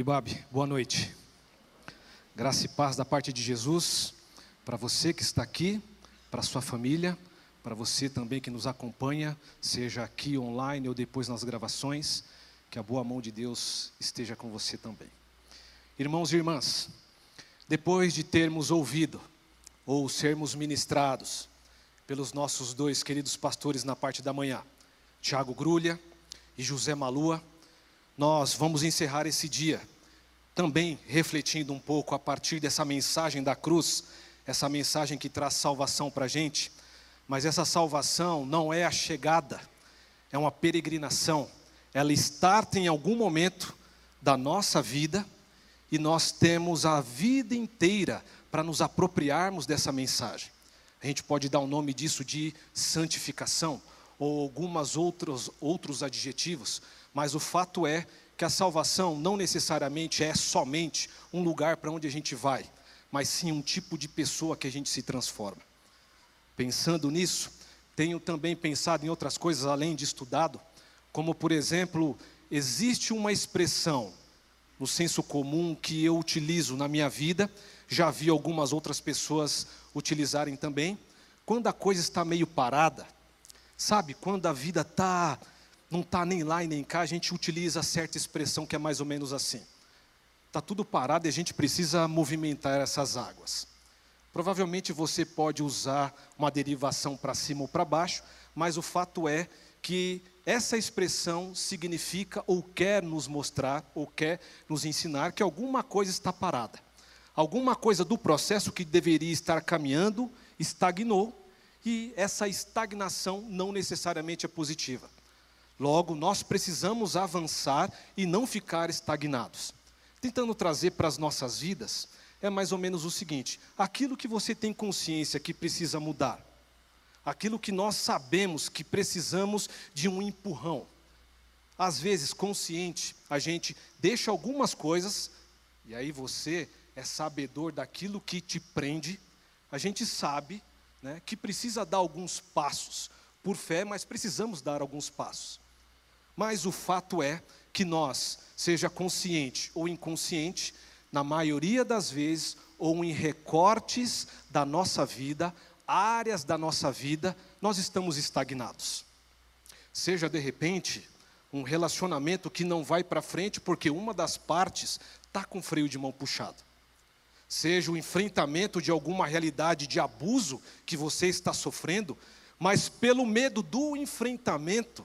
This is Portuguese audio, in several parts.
Ibabe, boa noite. Graça e paz da parte de Jesus para você que está aqui, para sua família, para você também que nos acompanha, seja aqui online ou depois nas gravações, que a boa mão de Deus esteja com você também. Irmãos e irmãs, depois de termos ouvido ou sermos ministrados pelos nossos dois queridos pastores na parte da manhã, Tiago Grulha e José Malua, nós vamos encerrar esse dia também refletindo um pouco a partir dessa mensagem da cruz, essa mensagem que traz salvação para a gente, mas essa salvação não é a chegada, é uma peregrinação, ela starta em algum momento da nossa vida e nós temos a vida inteira para nos apropriarmos dessa mensagem. A gente pode dar o nome disso de santificação ou algumas outros outros adjetivos, mas o fato é que a salvação não necessariamente é somente um lugar para onde a gente vai, mas sim um tipo de pessoa que a gente se transforma. Pensando nisso, tenho também pensado em outras coisas além de estudado, como por exemplo, existe uma expressão no senso comum que eu utilizo na minha vida, já vi algumas outras pessoas utilizarem também, quando a coisa está meio parada, sabe, quando a vida está não está nem lá e nem cá, a gente utiliza certa expressão que é mais ou menos assim. Está tudo parado e a gente precisa movimentar essas águas. Provavelmente você pode usar uma derivação para cima ou para baixo, mas o fato é que essa expressão significa ou quer nos mostrar, ou quer nos ensinar que alguma coisa está parada. Alguma coisa do processo que deveria estar caminhando estagnou, e essa estagnação não necessariamente é positiva. Logo, nós precisamos avançar e não ficar estagnados. Tentando trazer para as nossas vidas, é mais ou menos o seguinte: aquilo que você tem consciência que precisa mudar, aquilo que nós sabemos que precisamos de um empurrão. Às vezes, consciente, a gente deixa algumas coisas, e aí você é sabedor daquilo que te prende, a gente sabe né, que precisa dar alguns passos, por fé, mas precisamos dar alguns passos. Mas o fato é que nós, seja consciente ou inconsciente, na maioria das vezes, ou em recortes da nossa vida, áreas da nossa vida, nós estamos estagnados. Seja de repente um relacionamento que não vai para frente porque uma das partes está com freio de mão puxado. Seja o enfrentamento de alguma realidade de abuso que você está sofrendo, mas pelo medo do enfrentamento,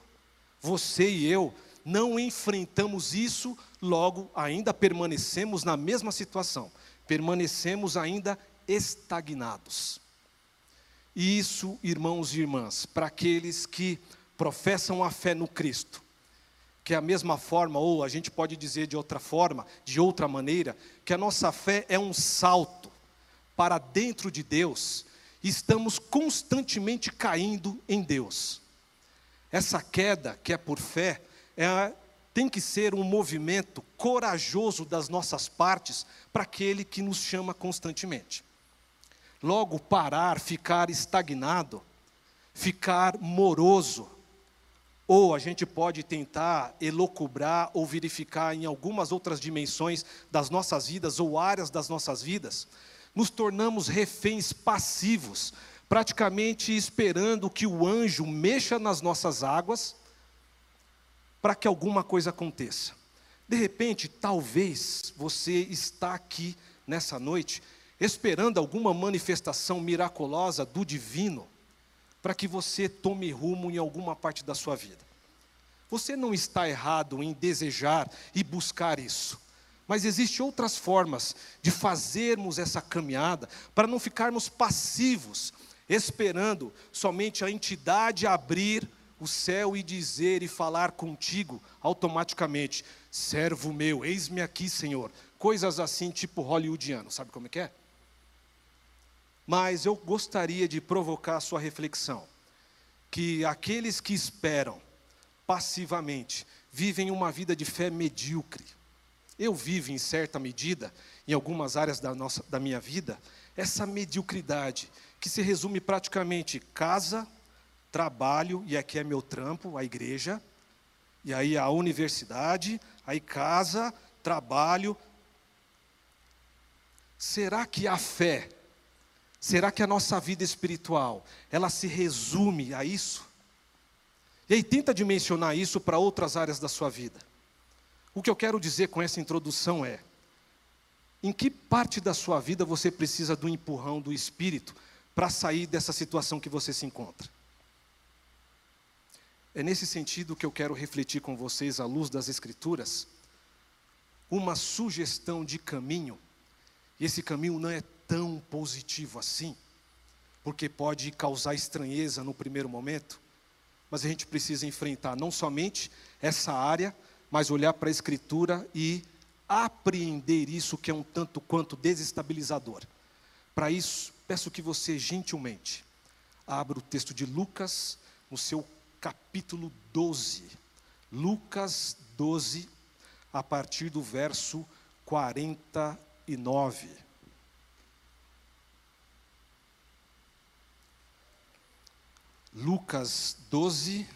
você e eu não enfrentamos isso, logo ainda permanecemos na mesma situação, permanecemos ainda estagnados. E isso, irmãos e irmãs, para aqueles que professam a fé no Cristo, que é a mesma forma, ou a gente pode dizer de outra forma, de outra maneira, que a nossa fé é um salto para dentro de Deus, estamos constantemente caindo em Deus. Essa queda, que é por fé, é, tem que ser um movimento corajoso das nossas partes para aquele que nos chama constantemente. Logo, parar, ficar estagnado, ficar moroso, ou a gente pode tentar elocubrar ou verificar em algumas outras dimensões das nossas vidas ou áreas das nossas vidas, nos tornamos reféns passivos praticamente esperando que o anjo mexa nas nossas águas para que alguma coisa aconteça. De repente, talvez você está aqui nessa noite esperando alguma manifestação miraculosa do divino para que você tome rumo em alguma parte da sua vida. Você não está errado em desejar e buscar isso. Mas existem outras formas de fazermos essa caminhada para não ficarmos passivos esperando somente a entidade abrir o céu e dizer e falar contigo automaticamente: servo meu, eis-me aqui, Senhor. Coisas assim, tipo hollywoodiano, sabe como é que é? Mas eu gostaria de provocar a sua reflexão, que aqueles que esperam passivamente vivem uma vida de fé medíocre. Eu vivo em certa medida, em algumas áreas da, nossa, da minha vida, essa mediocridade que se resume praticamente casa, trabalho, e aqui é meu trampo, a igreja, e aí a universidade, aí casa, trabalho. Será que a fé, será que a nossa vida espiritual, ela se resume a isso? E aí tenta dimensionar isso para outras áreas da sua vida. O que eu quero dizer com essa introdução é: em que parte da sua vida você precisa do empurrão do Espírito para sair dessa situação que você se encontra? É nesse sentido que eu quero refletir com vocês, à luz das Escrituras, uma sugestão de caminho, e esse caminho não é tão positivo assim, porque pode causar estranheza no primeiro momento, mas a gente precisa enfrentar não somente essa área, mas olhar para a Escritura e apreender isso que é um tanto quanto desestabilizador. Para isso, peço que você gentilmente abra o texto de Lucas no seu capítulo 12. Lucas 12, a partir do verso 49. Lucas 12,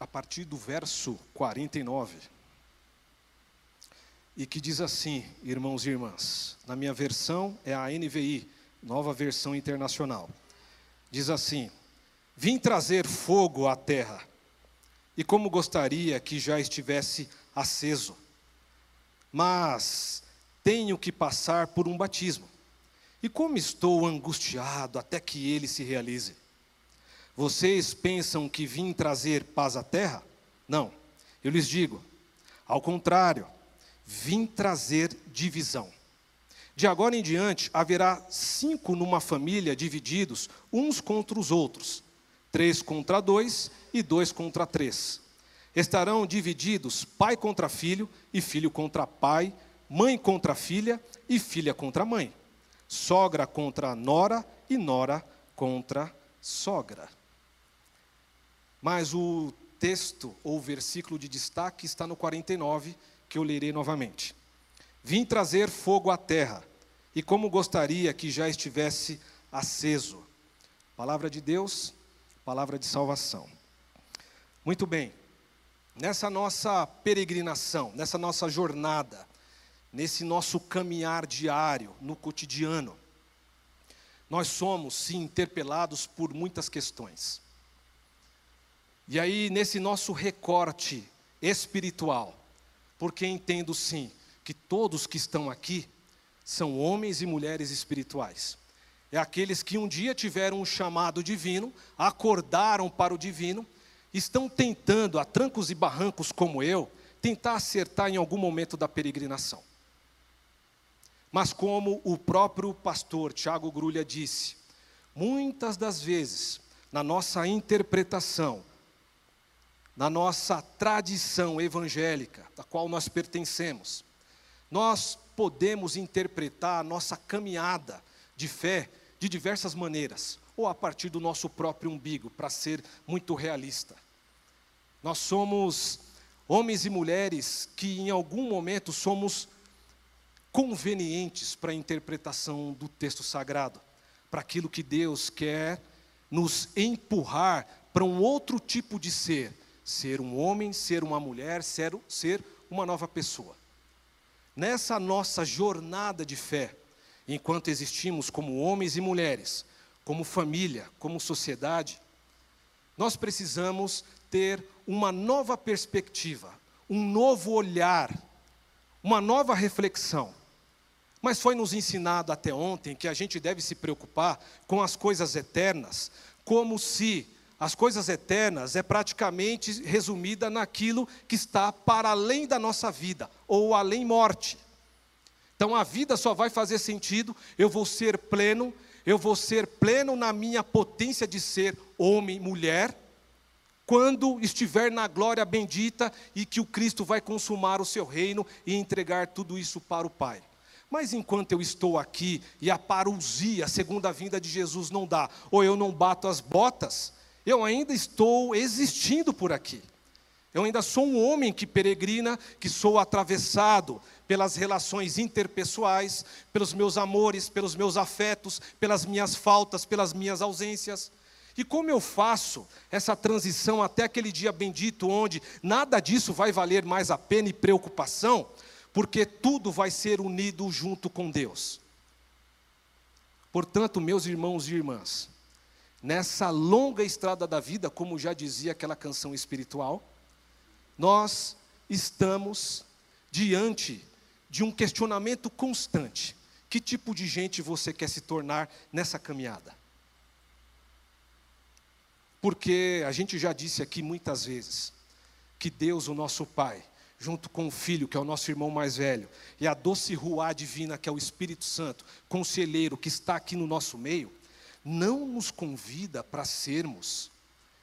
a partir do verso 49. E que diz assim, irmãos e irmãs, na minha versão é a NVI, nova versão internacional. Diz assim: Vim trazer fogo à terra, e como gostaria que já estivesse aceso, mas tenho que passar por um batismo, e como estou angustiado até que ele se realize. Vocês pensam que vim trazer paz à terra? Não, eu lhes digo, ao contrário, vim trazer divisão. De agora em diante, haverá cinco numa família divididos uns contra os outros, três contra dois e dois contra três. Estarão divididos pai contra filho e filho contra pai, mãe contra filha e filha contra mãe, sogra contra nora e nora contra sogra. Mas o texto ou versículo de destaque está no 49, que eu lerei novamente. Vim trazer fogo à terra, e como gostaria que já estivesse aceso. Palavra de Deus, palavra de salvação. Muito bem, nessa nossa peregrinação, nessa nossa jornada, nesse nosso caminhar diário, no cotidiano, nós somos, sim, interpelados por muitas questões. E aí, nesse nosso recorte espiritual, porque entendo sim que todos que estão aqui são homens e mulheres espirituais. É aqueles que um dia tiveram um chamado divino, acordaram para o divino, estão tentando, a trancos e barrancos como eu, tentar acertar em algum momento da peregrinação. Mas como o próprio pastor Tiago Grulha disse, muitas das vezes, na nossa interpretação, na nossa tradição evangélica, da qual nós pertencemos, nós podemos interpretar a nossa caminhada de fé de diversas maneiras, ou a partir do nosso próprio umbigo, para ser muito realista. Nós somos homens e mulheres que em algum momento somos convenientes para a interpretação do texto sagrado, para aquilo que Deus quer nos empurrar para um outro tipo de ser, ser um homem, ser uma mulher, ser, ser uma nova pessoa. Nessa nossa jornada de fé, enquanto existimos como homens e mulheres, como família, como sociedade, nós precisamos ter uma nova perspectiva, um novo olhar, uma nova reflexão. Mas foi nos ensinado até ontem que a gente deve se preocupar com as coisas eternas, como se as coisas eternas é praticamente resumida naquilo que está para além da nossa vida, ou além morte. Então a vida só vai fazer sentido, eu vou ser pleno, eu vou ser pleno na minha potência de ser homem, mulher, quando estiver na glória bendita e que o Cristo vai consumar o seu reino e entregar tudo isso para o Pai. Mas enquanto eu estou aqui e a parousia, a segunda vinda de Jesus não dá, ou eu não bato as botas, eu ainda estou existindo por aqui. Eu ainda sou um homem que peregrina, que sou atravessado pelas relações interpessoais, pelos meus amores, pelos meus afetos, pelas minhas faltas, pelas minhas ausências. E como eu faço essa transição até aquele dia bendito onde nada disso vai valer mais a pena e preocupação, porque tudo vai ser unido junto com Deus. Portanto, meus irmãos e irmãs, nessa longa estrada da vida, como já dizia aquela canção espiritual, nós estamos diante de um questionamento constante: que tipo de gente você quer se tornar nessa caminhada? Porque a gente já disse aqui muitas vezes que Deus, o nosso Pai, junto com o Filho, que é o nosso irmão mais velho, e a doce ruá divina, que é o Espírito Santo, conselheiro, que está aqui no nosso meio, não nos convida para sermos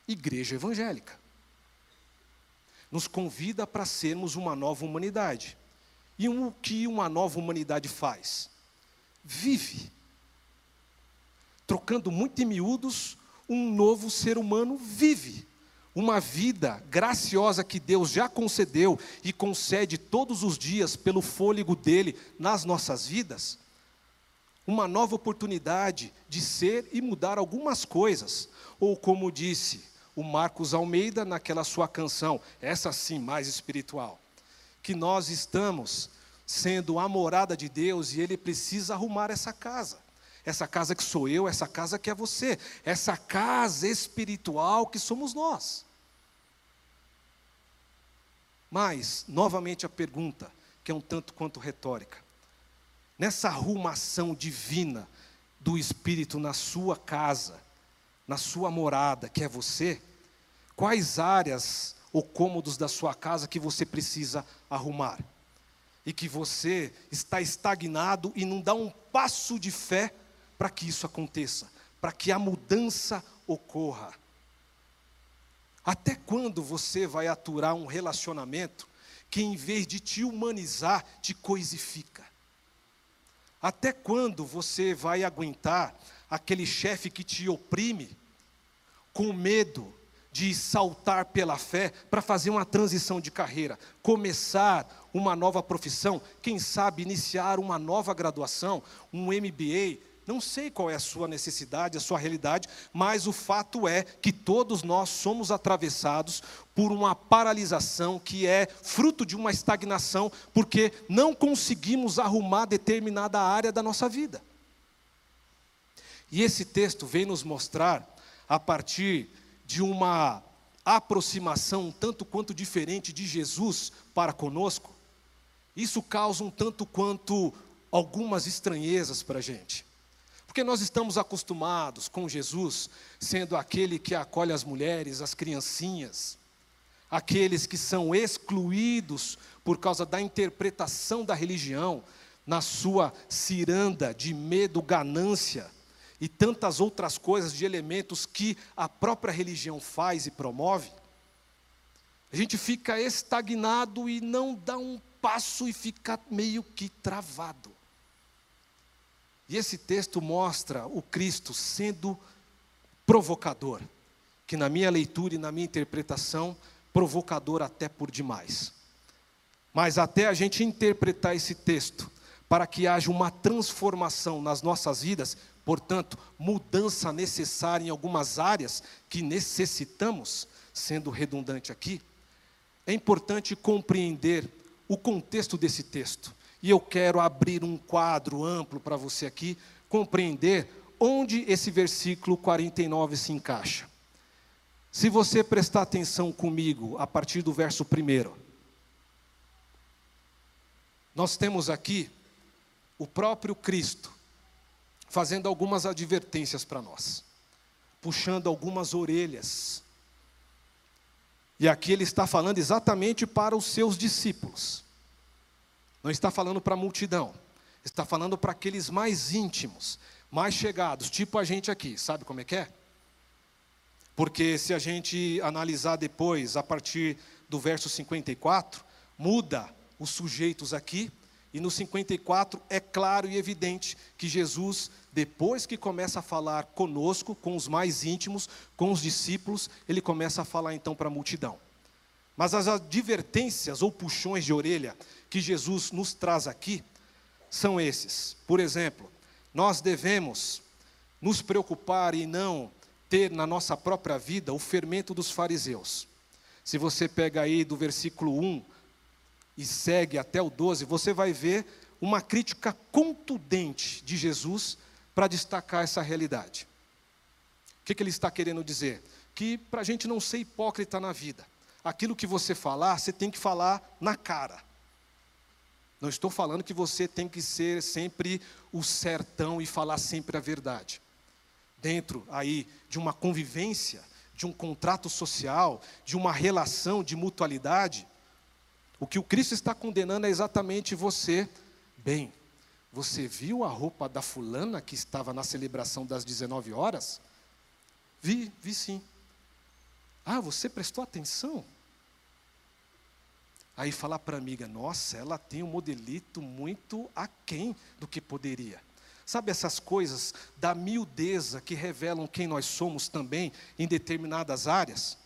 igreja evangélica. Nos convida para sermos uma nova humanidade. E o que uma nova humanidade faz? Vive. Trocando muito em miúdos, um novo ser humano vive uma vida graciosa que Deus já concedeu e concede todos os dias pelo fôlego dele nas nossas vidas, uma nova oportunidade de ser e mudar algumas coisas, ou como disse o Marcos Almeida naquela sua canção, essa sim mais espiritual, que nós estamos sendo a morada de Deus e ele precisa arrumar essa casa. Essa casa que sou eu, essa casa que é você, essa casa espiritual que somos nós. Mas, novamente a pergunta, que é um tanto quanto retórica. Nessa arrumação divina do Espírito na sua casa, na sua morada, que é você, quais áreas ou cômodos da sua casa que você precisa arrumar? E que você está estagnado e não dá um passo de fé para que isso aconteça, para que a mudança ocorra. Até quando você vai aturar um relacionamento que, em vez de te humanizar, te coisifica? Até quando você vai aguentar aquele chefe que te oprime, com medo de saltar pela fé para fazer uma transição de carreira, começar uma nova profissão, quem sabe iniciar uma nova graduação, um MBA, não sei qual é a sua necessidade, a sua realidade, mas o fato é que todos nós somos atravessados por uma paralisação que é fruto de uma estagnação, porque não conseguimos arrumar determinada área da nossa vida. E esse texto vem nos mostrar, a partir de uma aproximação um tanto quanto diferente de Jesus para conosco, isso causa um tanto quanto algumas estranhezas para a gente. Porque nós estamos acostumados com Jesus sendo aquele que acolhe as mulheres, as criancinhas, aqueles que são excluídos por causa da interpretação da religião, na sua ciranda de medo, ganância e tantas outras coisas de elementos que a própria religião faz e promove. A gente fica estagnado e não dá um passo e fica meio que travado. E esse texto mostra o Cristo sendo provocador, que na minha leitura e na minha interpretação, provocador até por demais. Mas até a gente interpretar esse texto, para que haja uma transformação nas nossas vidas, portanto, mudança necessária em algumas áreas que necessitamos, sendo redundante aqui, é importante compreender o contexto desse texto. E eu quero abrir um quadro amplo para você aqui compreender onde esse versículo 49 se encaixa. Se você prestar atenção comigo a partir do verso 1, nós temos aqui o próprio Cristo fazendo algumas advertências para nós, puxando algumas orelhas. E aqui ele está falando exatamente para os seus discípulos. Não está falando para a multidão, está falando para aqueles mais íntimos, mais chegados, tipo a gente aqui, sabe como é que é? Porque se a gente analisar depois, a partir do verso 54, muda os sujeitos aqui, e no 54 é claro e evidente que Jesus, depois que começa a falar conosco, com os mais íntimos, com os discípulos, ele começa a falar então para a multidão. Mas as advertências ou puxões de orelha que Jesus nos traz aqui são esses. Por exemplo, nós devemos nos preocupar e não ter na nossa própria vida o fermento dos fariseus. Se você pega aí do versículo 1 e segue até o 12, você vai ver uma crítica contundente de Jesus para destacar essa realidade. O que, que ele está querendo dizer? Que para a gente não ser hipócrita na vida, aquilo que você falar, você tem que falar na cara. Não estou falando que você tem que ser sempre o sertão e falar sempre a verdade. Dentro aí de uma convivência, de um contrato social, de uma relação de mutualidade, o que o Cristo está condenando é exatamente você. Bem, você viu a roupa da fulana que estava na celebração das 19 horas? Vi, vi sim. Ah, você prestou atenção? Aí falar para a amiga, nossa, ela tem um modelito muito aquém do que poderia. Sabe essas coisas da miudeza que revelam quem nós somos também em determinadas áreas?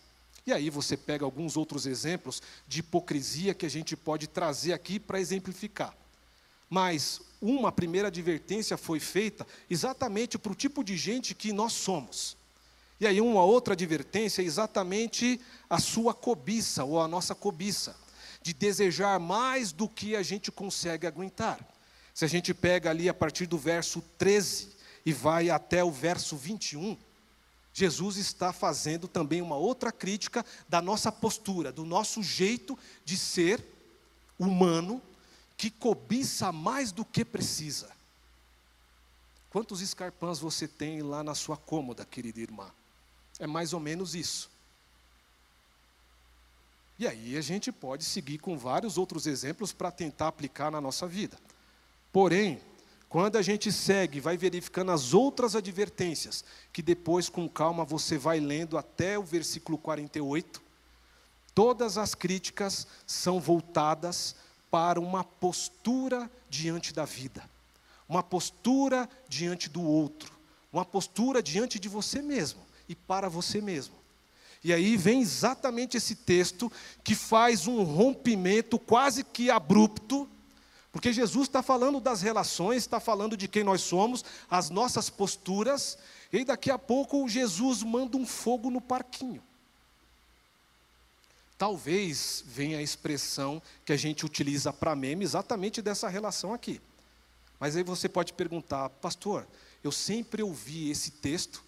E aí você pega alguns outros exemplos de hipocrisia que a gente pode trazer aqui para exemplificar. Mas uma primeira advertência foi feita exatamente para o tipo de gente que nós somos. E aí uma outra advertência é exatamente a sua cobiça ou a nossa cobiça, de desejar mais do que a gente consegue aguentar. Se a gente pega ali a partir do verso 13 e vai até o verso 21, Jesus está fazendo também uma outra crítica da nossa postura, do nosso jeito de ser humano, que cobiça mais do que precisa. Quantos escarpãs você tem lá na sua cômoda, querida irmã? É mais ou menos isso. E aí a gente pode seguir com vários outros exemplos para tentar aplicar na nossa vida. Porém, quando a gente segue, vai verificando as outras advertências, que depois com calma você vai lendo até o versículo 48, todas as críticas são voltadas para uma postura diante da vida, uma postura diante do outro, uma postura diante de você mesmo e para você mesmo. E aí vem exatamente esse texto que faz um rompimento quase que abrupto, porque Jesus está falando das relações, está falando de quem nós somos, as nossas posturas, e daqui a pouco Jesus manda um fogo no parquinho. Talvez venha a expressão que a gente utiliza para meme exatamente dessa relação aqui. Mas aí você pode perguntar, pastor, eu sempre ouvi esse texto,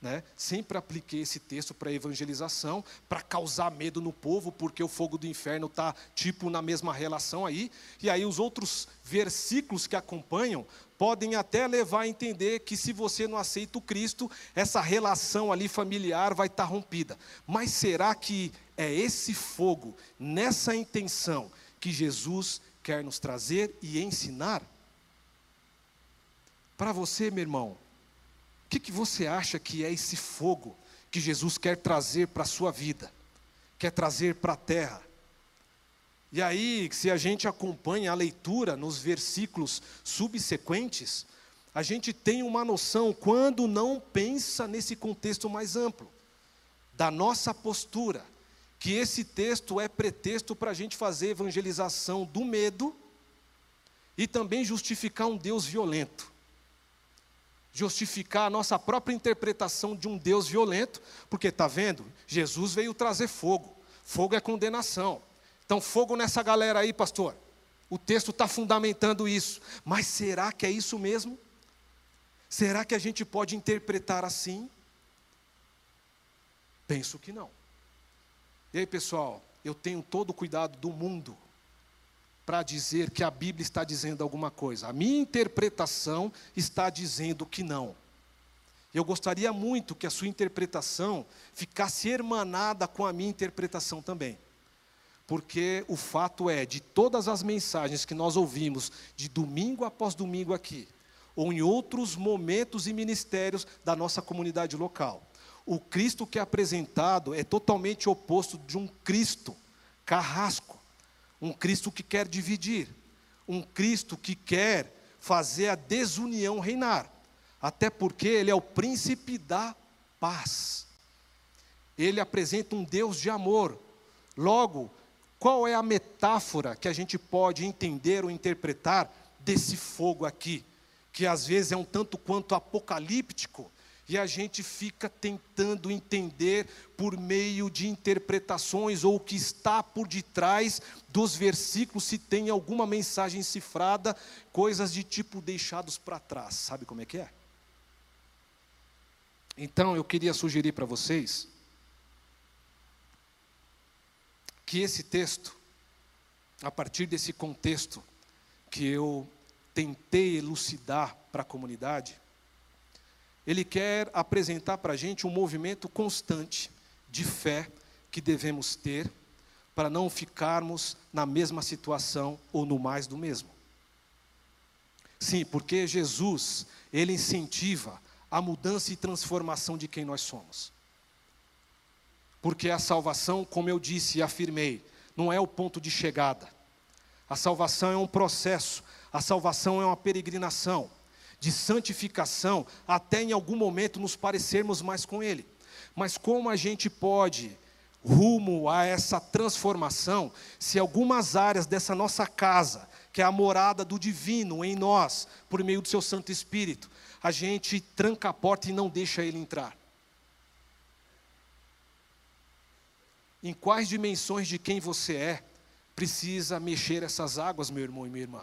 né? sempre apliquei esse texto para evangelização, para causar medo no povo, porque o fogo do inferno está tipo na mesma relação aí. E aí os outros versículos que acompanham podem até levar a entender que se você não aceita o Cristo, essa relação ali familiar vai estar tá rompida. Mas será que é esse fogo, nessa intenção, que Jesus quer nos trazer e ensinar? Para você, meu irmão, o que, que você acha que é esse fogo que Jesus quer trazer para a sua vida, quer trazer para a terra? E aí, se a gente acompanha a leitura nos versículos subsequentes, a gente tem uma noção, quando não pensa nesse contexto mais amplo, da nossa postura, que esse texto é pretexto para a gente fazer evangelização do medo e também justificar um Deus violento. Justificar a nossa própria interpretação de um Deus violento, porque está vendo? Jesus veio trazer fogo. Fogo é condenação. Então, fogo nessa galera aí, pastor. O texto está fundamentando isso. Mas será que é isso mesmo? Será que a gente pode interpretar assim? Penso que não. E aí, pessoal, eu tenho todo o cuidado do mundo para dizer que a Bíblia está dizendo alguma coisa. A minha interpretação está dizendo que não. Eu gostaria muito que a sua interpretação ficasse hermanada com a minha interpretação também. Porque o fato é, de todas as mensagens que nós ouvimos, de domingo após domingo aqui, ou em outros momentos e ministérios da nossa comunidade local, o Cristo que é apresentado é totalmente oposto de um Cristo carrasco, um Cristo que quer dividir, um Cristo que quer fazer a desunião reinar, até porque ele é o príncipe da paz. Ele apresenta um Deus de amor. Logo, qual é a metáfora que a gente pode entender ou interpretar desse fogo aqui, que às vezes é um tanto quanto apocalíptico E a gente fica tentando entender por meio de interpretações ou o que está por detrás dos versículos, se tem alguma mensagem cifrada, coisas de tipo deixados para trás. Sabe como é que é? Então eu queria sugerir para vocês que esse texto, a partir desse contexto que eu tentei elucidar para a comunidade, ele quer apresentar para a gente um movimento constante de fé que devemos ter para não ficarmos na mesma situação ou no mais do mesmo. Sim, porque Jesus, ele incentiva a mudança e transformação de quem nós somos. Porque a salvação, como eu disse e afirmei, não é o ponto de chegada. A salvação é um processo, a salvação é uma peregrinação de santificação, até em algum momento nos parecermos mais com Ele. Mas como a gente pode, rumo a essa transformação, se algumas áreas dessa nossa casa, que é a morada do divino em nós, por meio do seu Santo Espírito, a gente tranca a porta e não deixa ele entrar? Em quais dimensões de quem você é precisa mexer essas águas, meu irmão e minha irmã?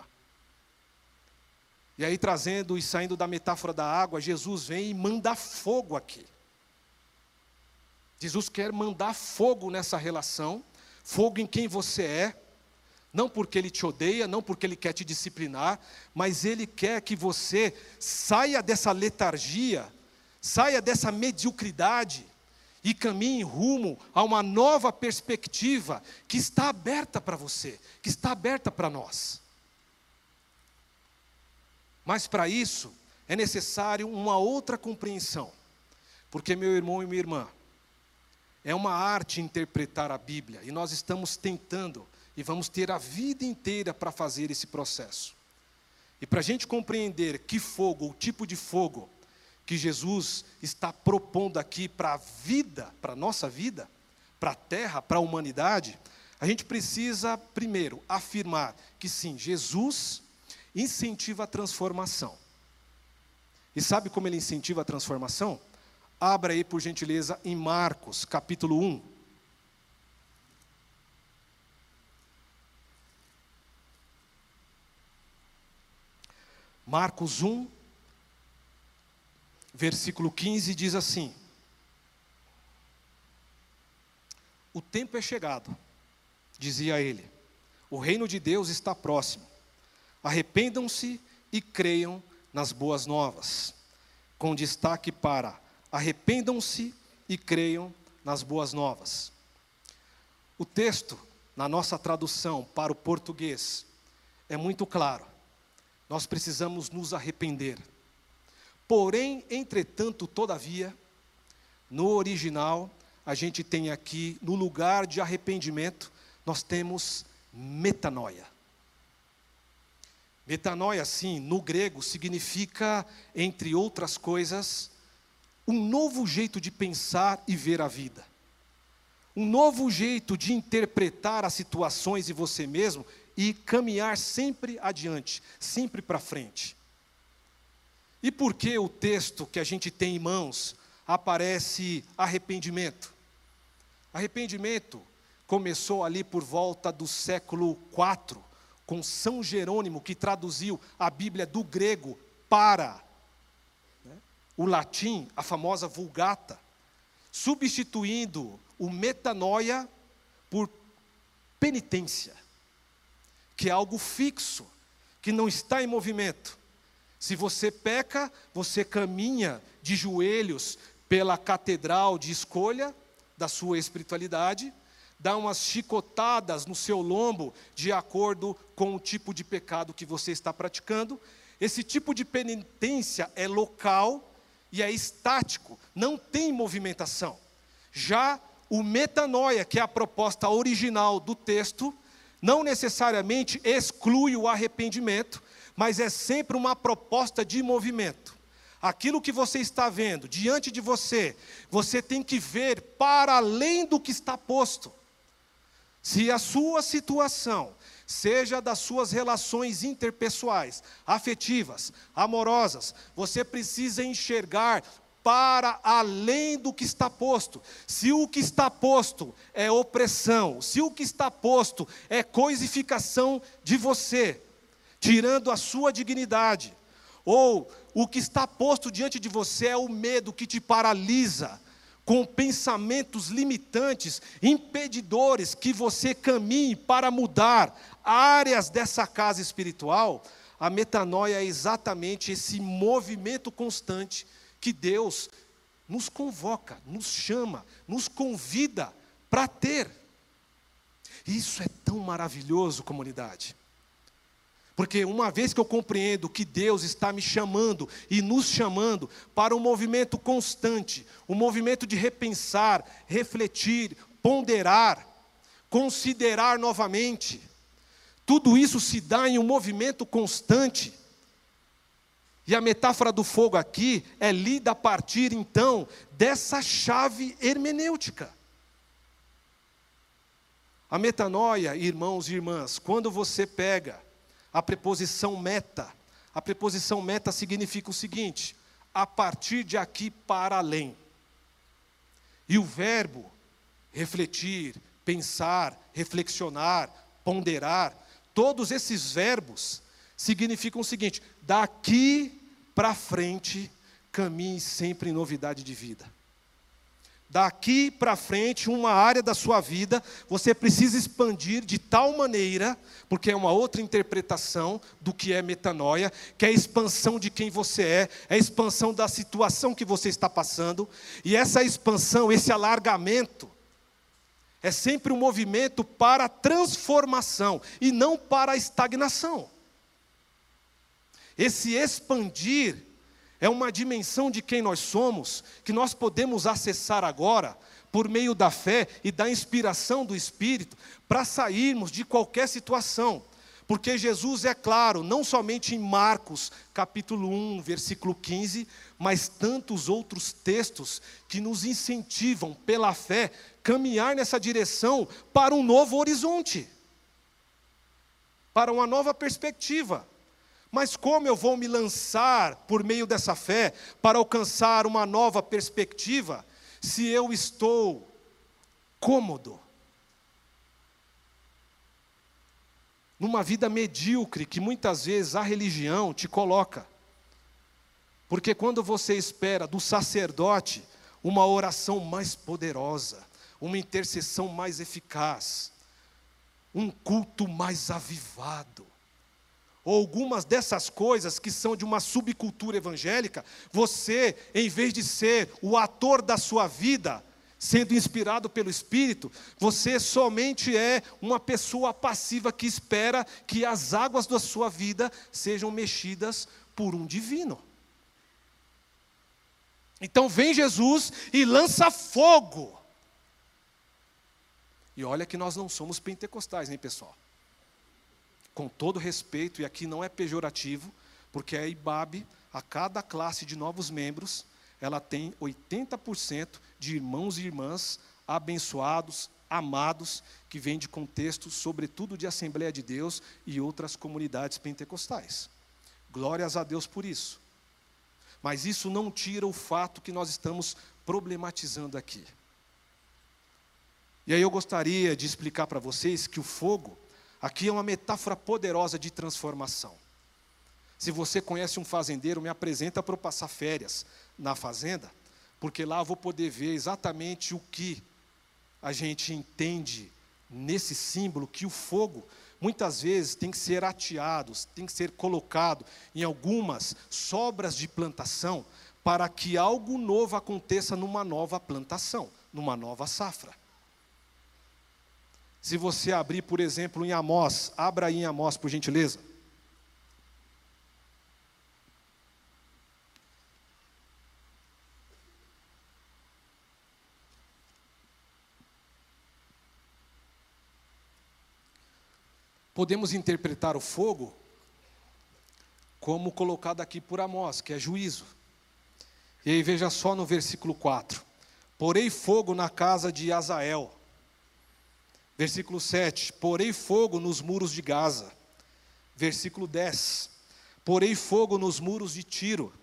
E aí, trazendo e saindo da metáfora da água, Jesus vem e manda fogo aqui. Jesus quer mandar fogo nessa relação, fogo em quem você é, não porque ele te odeia, não porque ele quer te disciplinar, mas ele quer que você saia dessa letargia, saia dessa mediocridade e caminhe rumo a uma nova perspectiva que está aberta para você, que está aberta para nós. Mas para isso é necessário uma outra compreensão. Porque, meu irmão e minha irmã, é uma arte interpretar a Bíblia, e nós estamos tentando, e vamos ter a vida inteira para fazer esse processo. E para a gente compreender que fogo, o tipo de fogo que Jesus está propondo aqui para a vida, para a nossa vida, para a terra, para a humanidade, a gente precisa, primeiro, afirmar que sim, Jesus incentiva a transformação. E sabe como ele incentiva a transformação? Abra aí, por gentileza, em Marcos, capítulo 1. Marcos 1, versículo 15 diz assim: O tempo é chegado, dizia ele, o reino de Deus está próximo. Arrependam-se e creiam nas boas novas. Com destaque para arrependam-se e creiam nas boas novas. O texto, na nossa tradução para o português, é muito claro. Nós precisamos nos arrepender. Porém, entretanto, todavia, no original, a gente tem aqui, no lugar de arrependimento, nós temos metanoia. Metanoia, sim, no grego, significa, entre outras coisas, um novo jeito de pensar e ver a vida. Um novo jeito de interpretar as situações e você mesmo e caminhar sempre adiante, sempre para frente. E por que o texto que a gente tem em mãos aparece arrependimento? Arrependimento começou ali por volta do século IV, com São Jerônimo, que traduziu a Bíblia do grego para né, o latim, a famosa Vulgata, substituindo o metanoia por penitência, que é algo fixo, que não está em movimento. Se você peca, você caminha de joelhos pela catedral de escolha da sua espiritualidade dá umas chicotadas no seu lombo de acordo com o tipo de pecado que você está praticando. Esse tipo de penitência é local e é estático, não tem movimentação. Já o metanoia, que é a proposta original do texto, não necessariamente exclui o arrependimento, mas é sempre uma proposta de movimento. Aquilo que você está vendo diante de você, você tem que ver para além do que está posto. Se a sua situação, seja das suas relações interpessoais, afetivas, amorosas, você precisa enxergar para além do que está posto. Se o que está posto é opressão, se o que está posto é coisificação de você, tirando a sua dignidade, ou o que está posto diante de você é o medo que te paralisa, com pensamentos limitantes, impedidores que você caminhe para mudar áreas dessa casa espiritual, a metanoia é exatamente esse movimento constante que Deus nos convoca, nos chama, nos convida para ter. Isso é tão maravilhoso, comunidade. Porque uma vez que eu compreendo que Deus está me chamando e nos chamando para um movimento constante, um movimento de repensar, refletir, ponderar, considerar novamente, tudo isso se dá em um movimento constante. E a metáfora do fogo aqui é lida a partir então dessa chave hermenêutica. A metanoia, irmãos e irmãs, quando você pega a preposição meta. A preposição meta significa o seguinte: a partir de aqui para além. E o verbo refletir, pensar, reflexionar, ponderar, todos esses verbos significam o seguinte: daqui para frente, caminhe sempre em novidade de vida. Daqui para frente, uma área da sua vida, você precisa expandir de tal maneira, porque é uma outra interpretação do que é metanoia, que é a expansão de quem você é, é a expansão da situação que você está passando, e essa expansão, esse alargamento, é sempre um movimento para a transformação e não para a estagnação. Esse expandir é uma dimensão de quem nós somos, que nós podemos acessar agora, por meio da fé e da inspiração do Espírito, para sairmos de qualquer situação. Porque Jesus é claro, não somente em Marcos, capítulo 1, versículo 15, mas tantos outros textos que nos incentivam, pela fé, caminhar nessa direção para um novo horizonte, para uma nova perspectiva. Mas como eu vou me lançar por meio dessa fé para alcançar uma nova perspectiva, se eu estou cômodo? Numa vida medíocre que muitas vezes a religião te coloca. Porque quando você espera do sacerdote uma oração mais poderosa, uma intercessão mais eficaz, um culto mais avivado, ou algumas dessas coisas que são de uma subcultura evangélica, você, em vez de ser o ator da sua vida, sendo inspirado pelo Espírito, você somente é uma pessoa passiva que espera que as águas da sua vida sejam mexidas por um divino. Então vem Jesus e lança fogo. E olha que nós não somos pentecostais, hein, pessoal? Com todo respeito, e aqui não é pejorativo, porque a IBAB, a cada classe de novos membros, ela tem 80% de irmãos e irmãs abençoados, amados, que vêm de contextos, sobretudo de Assembleia de Deus e outras comunidades pentecostais. Glórias a Deus por isso. Mas isso não tira o fato que nós estamos problematizando aqui. E aí eu gostaria de explicar para vocês que o fogo Aqui é uma metáfora poderosa de transformação. Se você conhece um fazendeiro, me apresenta para eu passar férias na fazenda, porque lá eu vou poder ver exatamente o que a gente entende nesse símbolo, que o fogo muitas vezes tem que ser ateado, tem que ser colocado em algumas sobras de plantação para que algo novo aconteça numa nova plantação, numa nova safra. Se você abrir, por exemplo, em Amós, abra aí em Amós, por gentileza. Podemos interpretar o fogo como colocado aqui por Amós, que é juízo. E aí veja só no versículo 4: Porei fogo na casa de Azael Versículo 7: Porei fogo nos muros de Gaza. Versículo 10: Porei fogo nos muros de Tiro.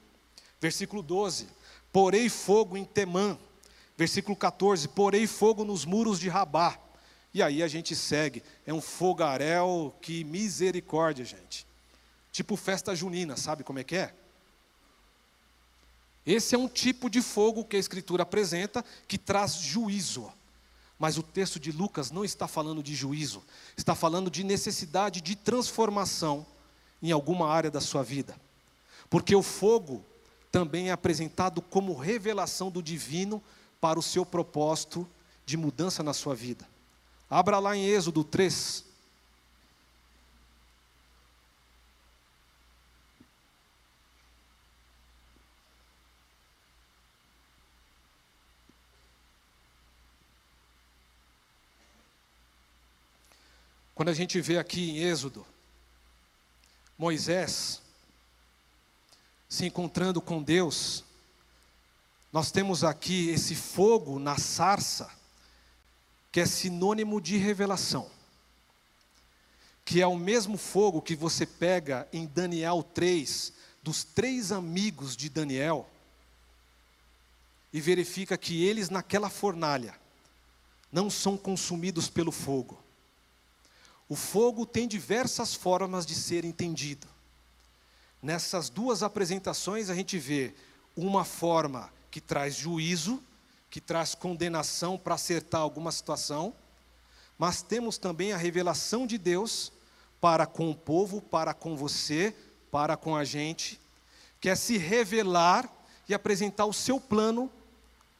Versículo 12: porei fogo em Temã. Versículo 14: porei fogo nos muros de Rabá. E aí a gente segue. É um fogaréu que misericórdia, gente. Tipo festa junina, sabe como é que é? Esse é um tipo de fogo que a Escritura apresenta que traz juízo. Mas o texto de Lucas não está falando de juízo, está falando de necessidade de transformação em alguma área da sua vida. Porque o fogo também é apresentado como revelação do divino para o seu propósito de mudança na sua vida. Abra lá em Êxodo 3. Quando a gente vê aqui em Êxodo, Moisés se encontrando com Deus, nós temos aqui esse fogo na sarça, que é sinônimo de revelação, que é o mesmo fogo que você pega em Daniel 3, dos três amigos de Daniel, e verifica que eles naquela fornalha não são consumidos pelo fogo. O fogo tem diversas formas de ser entendido. Nessas duas apresentações a gente vê uma forma que traz juízo, que traz condenação para acertar alguma situação, mas temos também a revelação de Deus para com o povo, para com você, para com a gente, que é se revelar e apresentar o seu plano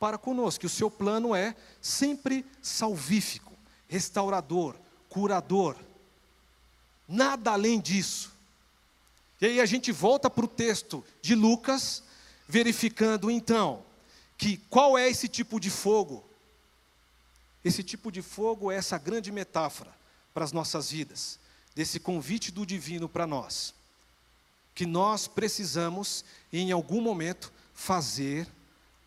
para conosco. E o seu plano é sempre salvífico, restaurador, curador. Nada além disso. E aí a gente volta para o texto de Lucas, verificando então que qual é esse tipo de fogo? Esse tipo de fogo é essa grande metáfora para as nossas vidas, desse convite do divino para nós, que nós precisamos em algum momento fazer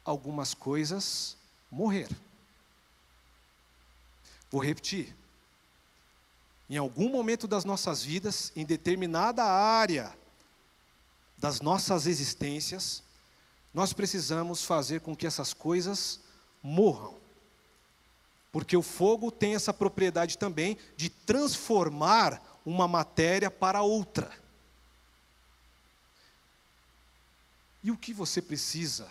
algumas coisas morrer. Vou repetir. Em algum momento das nossas vidas, em determinada área das nossas existências, nós precisamos fazer com que essas coisas morram. Porque o fogo tem essa propriedade também de transformar uma matéria para outra. E o que você precisa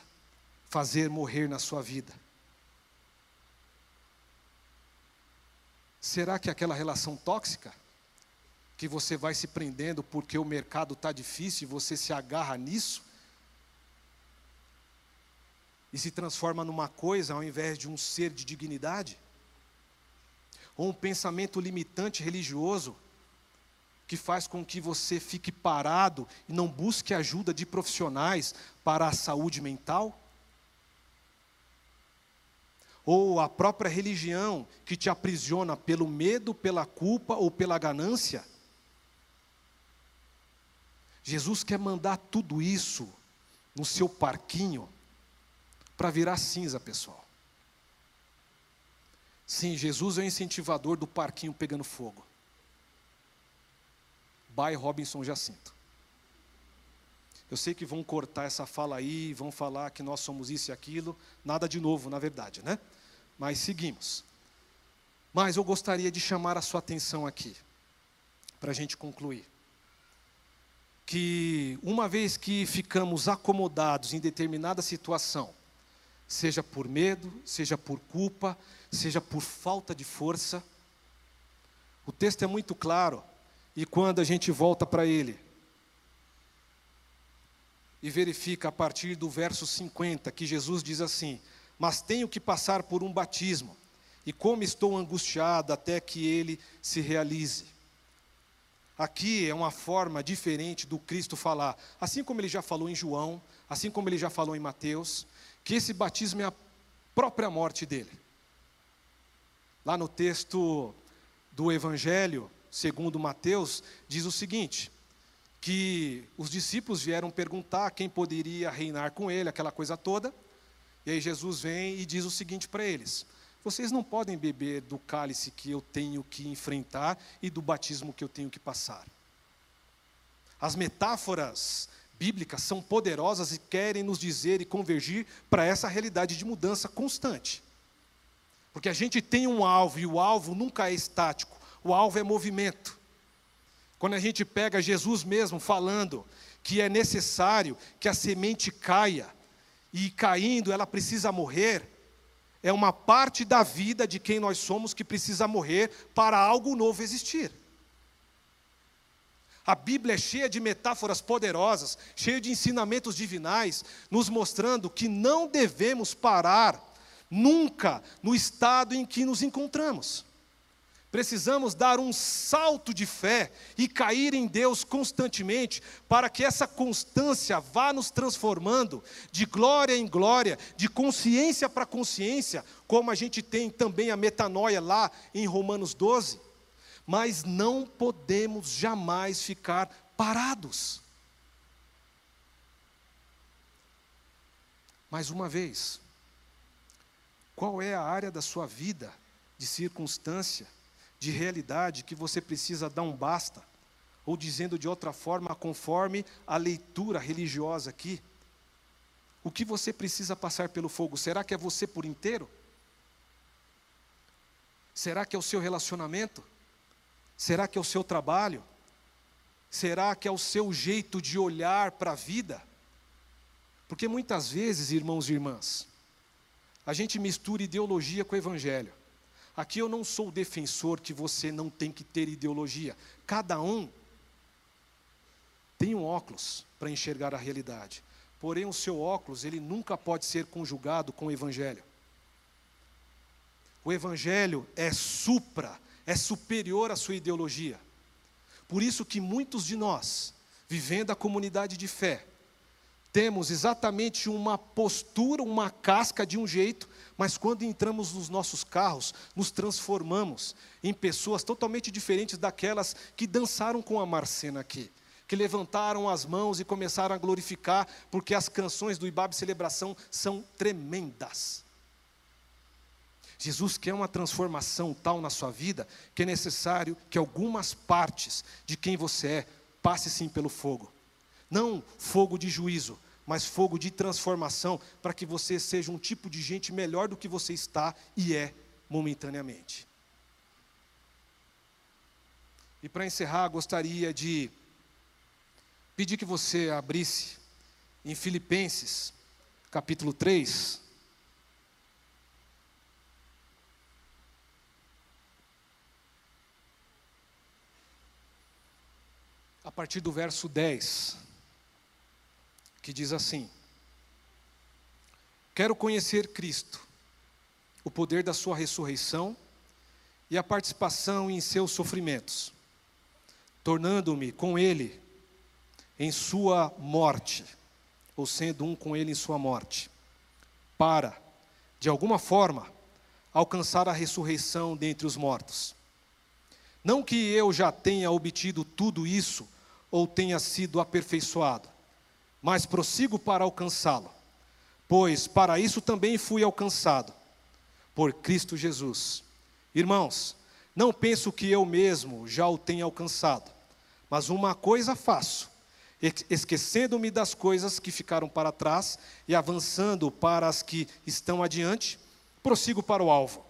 fazer morrer na sua vida? Será que aquela relação tóxica, que você vai se prendendo porque o mercado está difícil e você se agarra nisso, e se transforma numa coisa ao invés de um ser de dignidade? Ou um pensamento limitante religioso que faz com que você fique parado e não busque ajuda de profissionais para a saúde mental? Ou a própria religião que te aprisiona pelo medo, pela culpa ou pela ganância. Jesus quer mandar tudo isso no seu parquinho para virar cinza, pessoal. Sim, Jesus é o incentivador do parquinho pegando fogo. By Robinson Jacinto. Eu sei que vão cortar essa fala aí, vão falar que nós somos isso e aquilo, nada de novo, na verdade, né? Mas seguimos. Mas eu gostaria de chamar a sua atenção aqui, para a gente concluir. Que uma vez que ficamos acomodados em determinada situação, seja por medo, seja por culpa, seja por falta de força, o texto é muito claro, e quando a gente volta para ele, e verifica a partir do verso 50 que Jesus diz assim: mas tenho que passar por um batismo, e como estou angustiado até que ele se realize. Aqui é uma forma diferente do Cristo falar, assim como ele já falou em João, assim como ele já falou em Mateus, que esse batismo é a própria morte dele. Lá no texto do Evangelho, segundo Mateus, diz o seguinte: que os discípulos vieram perguntar quem poderia reinar com ele, aquela coisa toda. E aí Jesus vem e diz o seguinte para eles: Vocês não podem beber do cálice que eu tenho que enfrentar e do batismo que eu tenho que passar. As metáforas bíblicas são poderosas e querem nos dizer e convergir para essa realidade de mudança constante. Porque a gente tem um alvo e o alvo nunca é estático, o alvo é movimento. Quando a gente pega Jesus mesmo falando que é necessário que a semente caia, e caindo ela precisa morrer, é uma parte da vida de quem nós somos que precisa morrer para algo novo existir. A Bíblia é cheia de metáforas poderosas, cheia de ensinamentos divinais, nos mostrando que não devemos parar nunca no estado em que nos encontramos. Precisamos dar um salto de fé e cair em Deus constantemente, para que essa constância vá nos transformando de glória em glória, de consciência para consciência, como a gente tem também a metanoia lá em Romanos 12 mas não podemos jamais ficar parados. Mais uma vez, qual é a área da sua vida, de circunstância, de realidade que você precisa dar um basta? Ou dizendo de outra forma, conforme a leitura religiosa aqui, o que você precisa passar pelo fogo? Será que é você por inteiro? Será que é o seu relacionamento? Será que é o seu trabalho? Será que é o seu jeito de olhar para a vida? Porque muitas vezes, irmãos e irmãs, a gente mistura ideologia com evangelho. Aqui eu não sou defensor que você não tem que ter ideologia. Cada um tem um óculos para enxergar a realidade. Porém, o seu óculos, ele nunca pode ser conjugado com o evangelho. O evangelho é supra é superior à sua ideologia. Por isso que muitos de nós, vivendo a comunidade de fé, temos exatamente uma postura, uma casca de um jeito, mas quando entramos nos nossos carros, nos transformamos em pessoas totalmente diferentes daquelas que dançaram com a Marcena aqui, que levantaram as mãos e começaram a glorificar, porque as canções do Ibabe Celebração são tremendas. Jesus quer uma transformação tal na sua vida que é necessário que algumas partes de quem você é passe sim pelo fogo. Não fogo de juízo, mas fogo de transformação para que você seja um tipo de gente melhor do que você está e é momentaneamente. E para encerrar, gostaria de pedir que você abrisse em Filipenses, capítulo 3, a partir do verso 10, que diz assim: Quero conhecer Cristo, o poder da Sua ressurreição e a participação em seus sofrimentos, tornando-me com Ele em Sua morte, ou sendo um com Ele em Sua morte, para, de alguma forma, alcançar a ressurreição dentre os mortos. Não que eu já tenha obtido tudo isso ou tenha sido aperfeiçoado, mas prossigo para alcançá-lo, pois para isso também fui alcançado, por Cristo Jesus. Irmãos, não penso que eu mesmo já o tenha alcançado, mas uma coisa faço, esquecendo-me das coisas que ficaram para trás e avançando para as que estão adiante, prossigo para o alvo,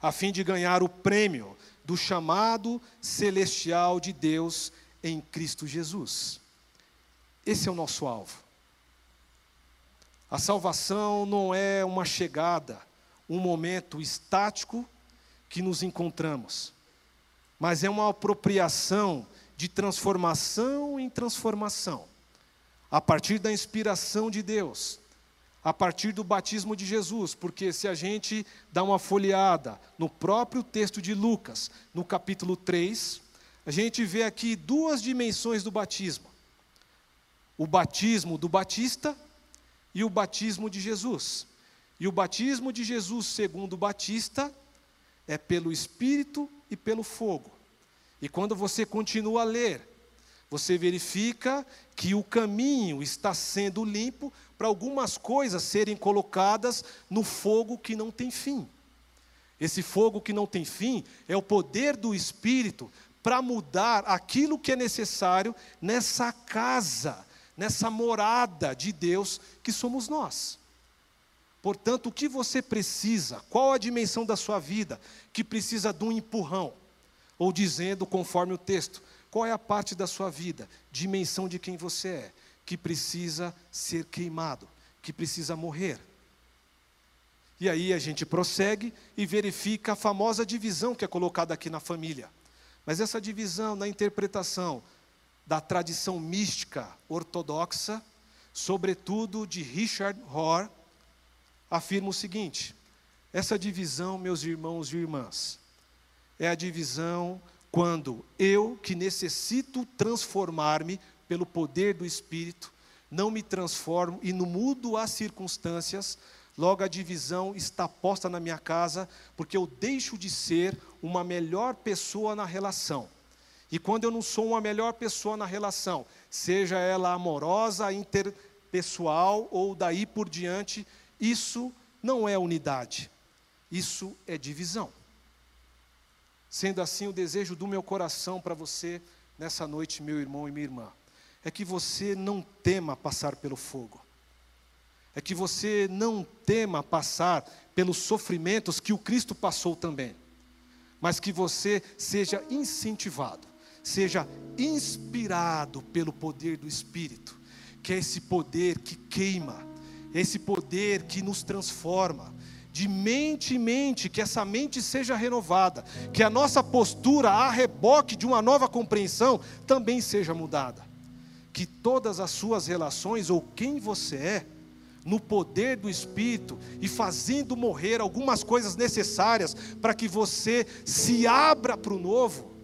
a fim de ganhar o prêmio do chamado celestial de Deus em Cristo Jesus. Esse é o nosso alvo. A salvação não é uma chegada, um momento estático que nos encontramos, mas é uma apropriação de transformação em transformação, a partir da inspiração de Deus, a partir do batismo de Jesus, porque se a gente dá uma folheada no próprio texto de Lucas, no capítulo 3, a gente vê aqui duas dimensões do batismo: o batismo do Batista e o batismo de Jesus. E o batismo de Jesus, segundo o Batista, é pelo Espírito e pelo fogo. E quando você continua a ler, você verifica que o caminho está sendo limpo para algumas coisas serem colocadas no fogo que não tem fim. Esse fogo que não tem fim é o poder do Espírito para mudar aquilo que é necessário nessa casa, nessa morada de Deus que somos nós. Portanto, o que você precisa, qual a dimensão da sua vida que precisa de um empurrão? Ou dizendo, conforme o texto, qual é a parte da sua vida, dimensão de quem você é, que precisa ser queimado, que precisa morrer? E aí a gente prossegue e verifica a famosa divisão que é colocada aqui na família. Mas essa divisão na interpretação da tradição mística ortodoxa, sobretudo de Richard Rohr, afirma o seguinte: essa divisão, meus irmãos e irmãs, é a divisão quando eu, que necessito transformar-me pelo poder do Espírito, não me transformo e não mudo as circunstâncias, logo a divisão está posta na minha casa, porque eu deixo de ser uma melhor pessoa na relação. E quando eu não sou uma melhor pessoa na relação, seja ela amorosa, interpessoal ou daí por diante, isso não é unidade, isso é divisão. Sendo assim, o desejo do meu coração para você nessa noite, meu irmão e minha irmã, é que você não tema passar pelo fogo, é que você não tema passar pelos sofrimentos que o Cristo passou também, mas que você seja incentivado, seja inspirado pelo poder do Espírito, que é esse poder que queima, esse poder que nos transforma, de mente em mente, que essa mente seja renovada, que a nossa postura a reboque de uma nova compreensão também seja mudada. Que todas as suas relações ou quem você é, no poder do Espírito e fazendo morrer algumas coisas necessárias para que você se abra para o novo.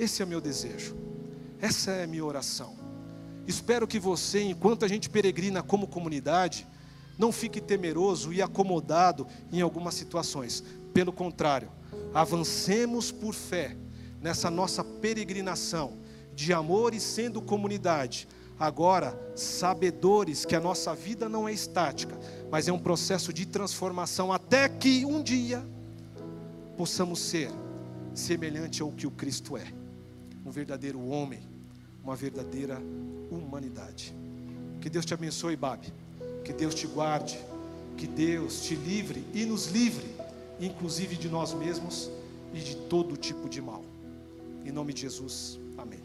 Esse é meu desejo, essa é a minha oração. Espero que você, enquanto a gente peregrina como comunidade, não fique temeroso e acomodado em algumas situações. Pelo contrário, avancemos por fé nessa nossa peregrinação de amor e sendo comunidade. Agora, sabedores que a nossa vida não é estática, mas é um processo de transformação até que um dia possamos ser semelhante ao que o Cristo é, um verdadeiro homem, uma verdadeira humanidade. Que Deus te abençoe, Babi. Que Deus te guarde, que Deus te livre e nos livre, inclusive de nós mesmos e de todo tipo de mal. Em nome de Jesus, amém.